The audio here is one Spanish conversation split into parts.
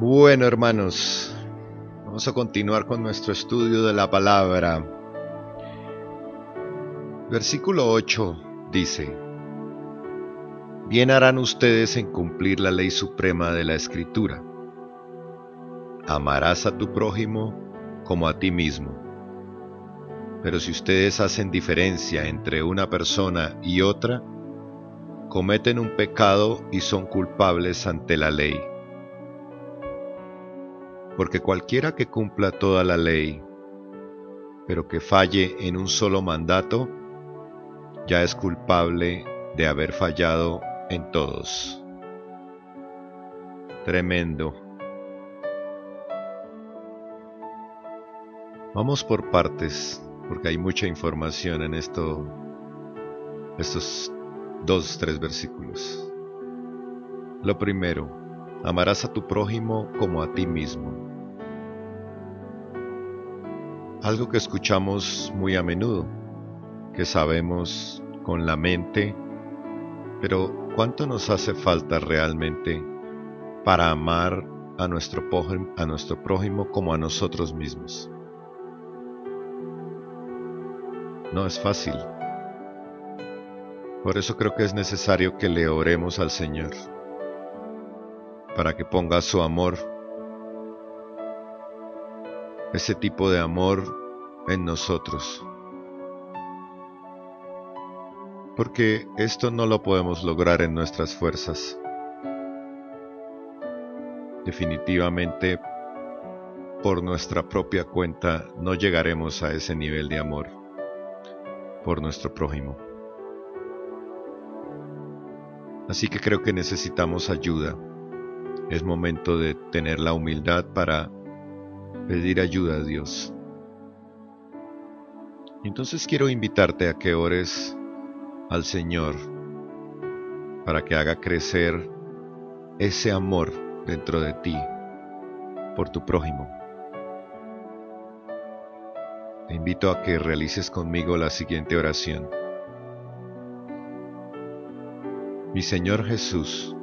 Bueno, hermanos, vamos a continuar con nuestro estudio de la palabra. Versículo 8 dice, Bien harán ustedes en cumplir la ley suprema de la Escritura. Amarás a tu prójimo como a ti mismo. Pero si ustedes hacen diferencia entre una persona y otra, cometen un pecado y son culpables ante la ley porque cualquiera que cumpla toda la ley, pero que falle en un solo mandato, ya es culpable de haber fallado en todos. Tremendo. Vamos por partes, porque hay mucha información en esto, estos dos, tres versículos. Lo primero, amarás a tu prójimo como a ti mismo algo que escuchamos muy a menudo, que sabemos con la mente, pero ¿cuánto nos hace falta realmente para amar a nuestro, prójimo, a nuestro prójimo como a nosotros mismos? No es fácil. Por eso creo que es necesario que le oremos al Señor, para que ponga su amor ese tipo de amor en nosotros. Porque esto no lo podemos lograr en nuestras fuerzas. Definitivamente, por nuestra propia cuenta, no llegaremos a ese nivel de amor por nuestro prójimo. Así que creo que necesitamos ayuda. Es momento de tener la humildad para pedir ayuda a Dios. Entonces quiero invitarte a que ores al Señor para que haga crecer ese amor dentro de ti por tu prójimo. Te invito a que realices conmigo la siguiente oración. Mi Señor Jesús,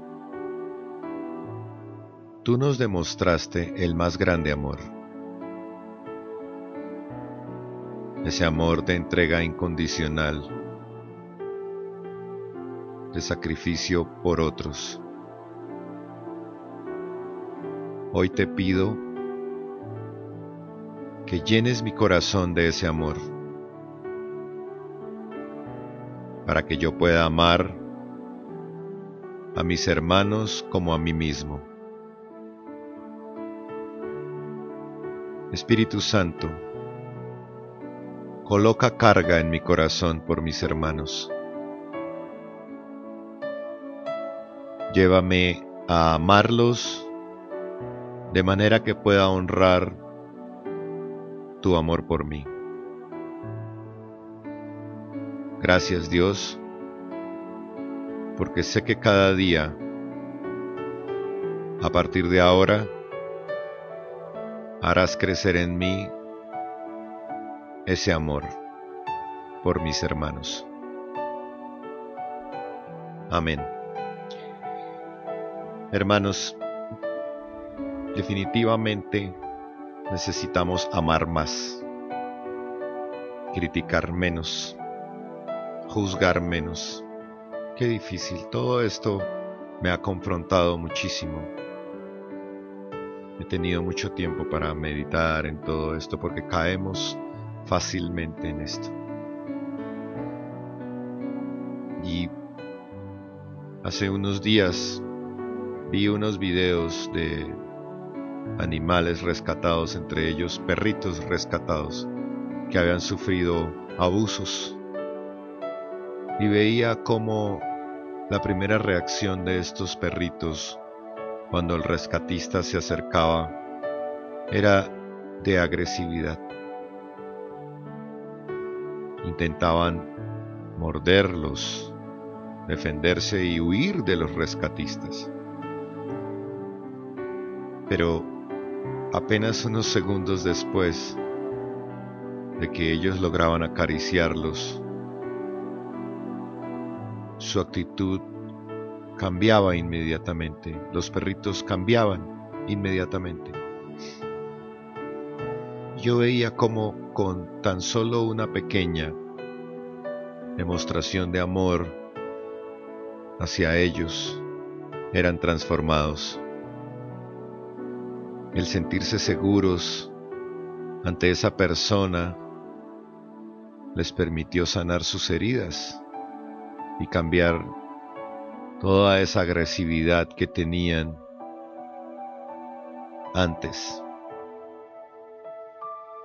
tú nos demostraste el más grande amor ese amor de entrega incondicional, de sacrificio por otros. Hoy te pido que llenes mi corazón de ese amor, para que yo pueda amar a mis hermanos como a mí mismo. Espíritu Santo, coloca carga en mi corazón por mis hermanos. Llévame a amarlos de manera que pueda honrar tu amor por mí. Gracias Dios, porque sé que cada día, a partir de ahora, harás crecer en mí ese amor por mis hermanos. Amén. Hermanos, definitivamente necesitamos amar más, criticar menos, juzgar menos. Qué difícil, todo esto me ha confrontado muchísimo. He tenido mucho tiempo para meditar en todo esto porque caemos fácilmente en esto. Y hace unos días vi unos videos de animales rescatados, entre ellos perritos rescatados, que habían sufrido abusos. Y veía cómo la primera reacción de estos perritos cuando el rescatista se acercaba era de agresividad intentaban morderlos, defenderse y huir de los rescatistas. Pero apenas unos segundos después de que ellos lograban acariciarlos, su actitud cambiaba inmediatamente, los perritos cambiaban inmediatamente. Yo veía como con tan solo una pequeña demostración de amor hacia ellos eran transformados. El sentirse seguros ante esa persona les permitió sanar sus heridas y cambiar toda esa agresividad que tenían antes.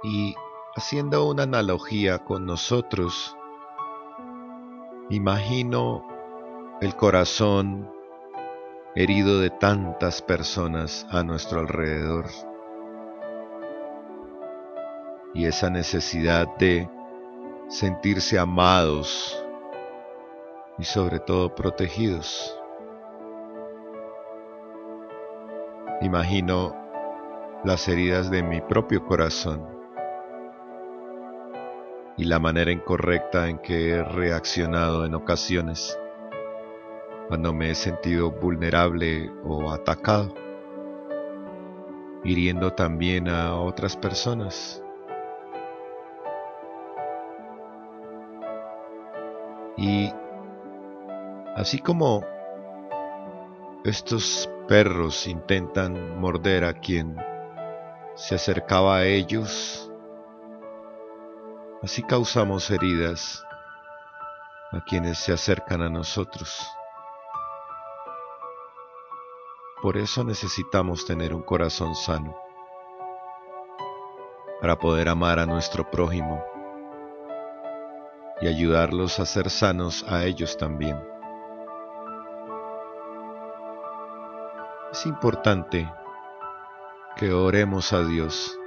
Y haciendo una analogía con nosotros, imagino el corazón herido de tantas personas a nuestro alrededor y esa necesidad de sentirse amados y sobre todo protegidos. Imagino las heridas de mi propio corazón y la manera incorrecta en que he reaccionado en ocasiones cuando me he sentido vulnerable o atacado, hiriendo también a otras personas. Y así como estos perros intentan morder a quien se acercaba a ellos, así causamos heridas a quienes se acercan a nosotros. Por eso necesitamos tener un corazón sano, para poder amar a nuestro prójimo y ayudarlos a ser sanos a ellos también. Es importante que oremos a Dios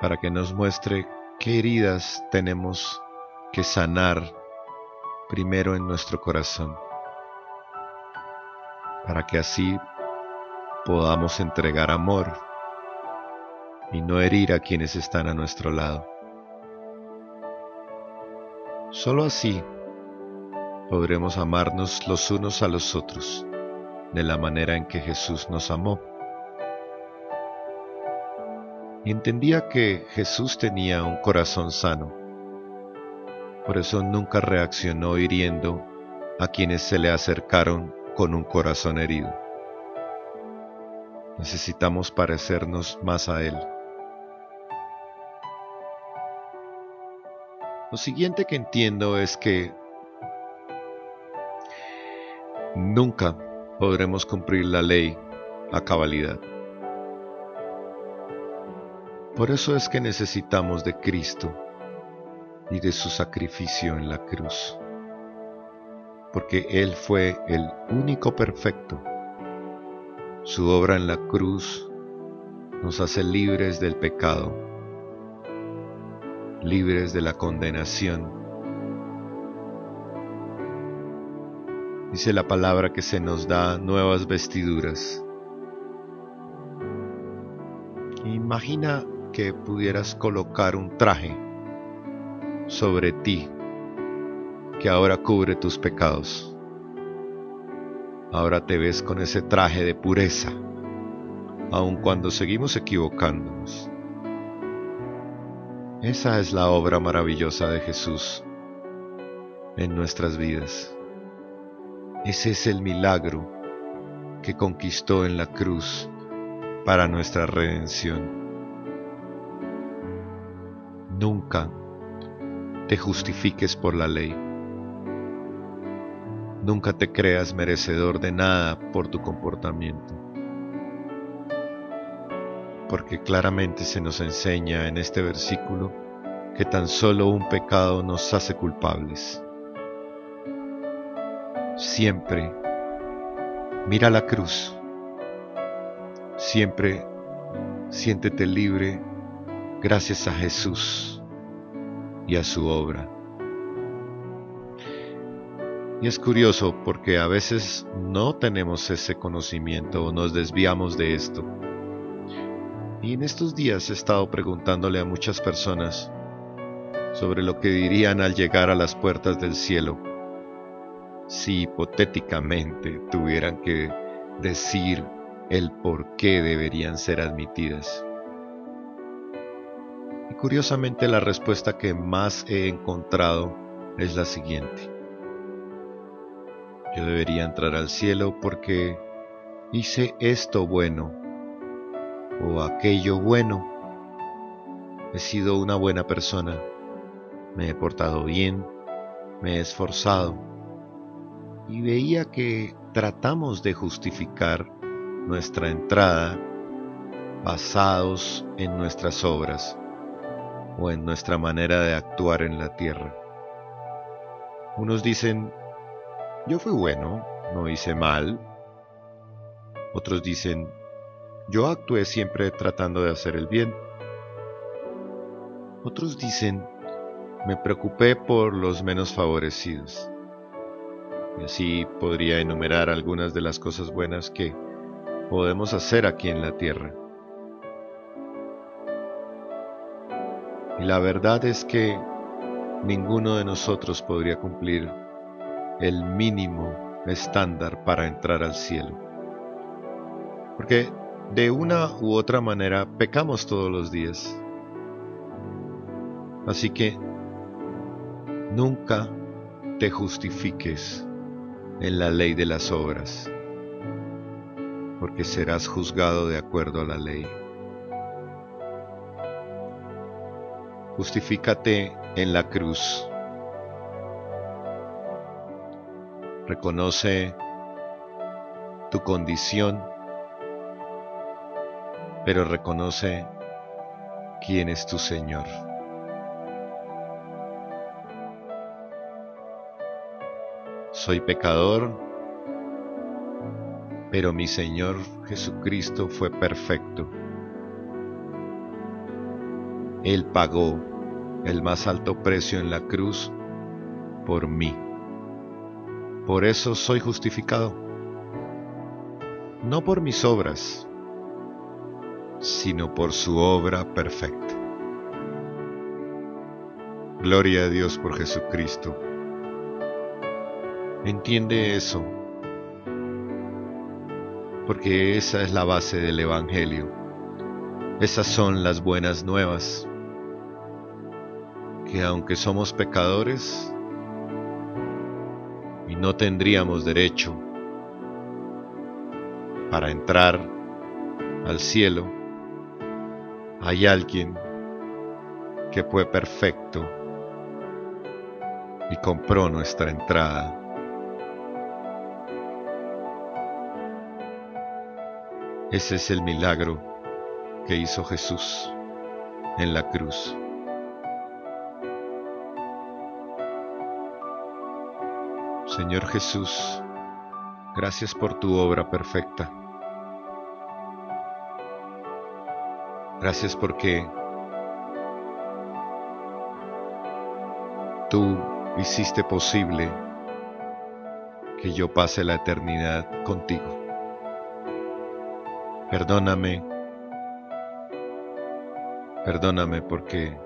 para que nos muestre qué heridas tenemos que sanar primero en nuestro corazón, para que así podamos entregar amor y no herir a quienes están a nuestro lado. Solo así podremos amarnos los unos a los otros de la manera en que Jesús nos amó. Entendía que Jesús tenía un corazón sano. Por eso nunca reaccionó hiriendo a quienes se le acercaron con un corazón herido. Necesitamos parecernos más a Él. Lo siguiente que entiendo es que nunca podremos cumplir la ley a cabalidad. Por eso es que necesitamos de Cristo y de su sacrificio en la cruz, porque Él fue el único perfecto. Su obra en la cruz nos hace libres del pecado libres de la condenación. Dice la palabra que se nos da nuevas vestiduras. Imagina que pudieras colocar un traje sobre ti que ahora cubre tus pecados. Ahora te ves con ese traje de pureza, aun cuando seguimos equivocándonos. Esa es la obra maravillosa de Jesús en nuestras vidas. Ese es el milagro que conquistó en la cruz para nuestra redención. Nunca te justifiques por la ley. Nunca te creas merecedor de nada por tu comportamiento porque claramente se nos enseña en este versículo que tan solo un pecado nos hace culpables. Siempre mira la cruz, siempre siéntete libre gracias a Jesús y a su obra. Y es curioso porque a veces no tenemos ese conocimiento o nos desviamos de esto. Y en estos días he estado preguntándole a muchas personas sobre lo que dirían al llegar a las puertas del cielo si hipotéticamente tuvieran que decir el por qué deberían ser admitidas. Y curiosamente la respuesta que más he encontrado es la siguiente. Yo debería entrar al cielo porque hice esto bueno o aquello bueno. He sido una buena persona. Me he portado bien. Me he esforzado. Y veía que tratamos de justificar nuestra entrada basados en nuestras obras o en nuestra manera de actuar en la tierra. Unos dicen, yo fui bueno, no hice mal. Otros dicen, yo actué siempre tratando de hacer el bien. Otros dicen, me preocupé por los menos favorecidos. Y así podría enumerar algunas de las cosas buenas que podemos hacer aquí en la tierra. Y la verdad es que ninguno de nosotros podría cumplir el mínimo estándar para entrar al cielo. Porque de una u otra manera pecamos todos los días. Así que nunca te justifiques en la ley de las obras, porque serás juzgado de acuerdo a la ley. Justifícate en la cruz. Reconoce tu condición, pero reconoce quién es tu Señor. Soy pecador, pero mi Señor Jesucristo fue perfecto. Él pagó el más alto precio en la cruz por mí. Por eso soy justificado, no por mis obras, sino por su obra perfecta. Gloria a Dios por Jesucristo Entiende eso, porque esa es la base del Evangelio. Esas son las buenas nuevas, que aunque somos pecadores y no tendríamos derecho para entrar al cielo, hay alguien que fue perfecto y compró nuestra entrada. Ese es el milagro que hizo Jesús en la cruz. Señor Jesús, gracias por tu obra perfecta. Gracias porque tú hiciste posible que yo pase la eternidad contigo. Perdóname, perdóname porque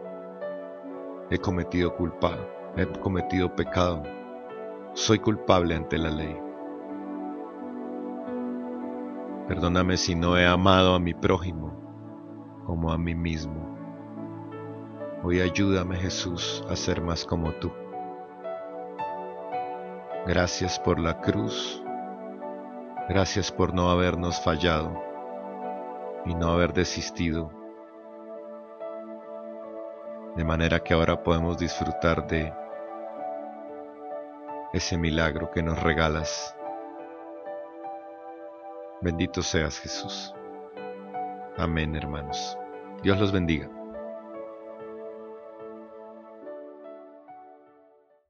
he cometido culpa, he cometido pecado, soy culpable ante la ley. Perdóname si no he amado a mi prójimo como a mí mismo. Hoy ayúdame Jesús a ser más como tú. Gracias por la cruz. Gracias por no habernos fallado y no haber desistido. De manera que ahora podemos disfrutar de ese milagro que nos regalas. Bendito seas Jesús. Amén, hermanos. Dios los bendiga.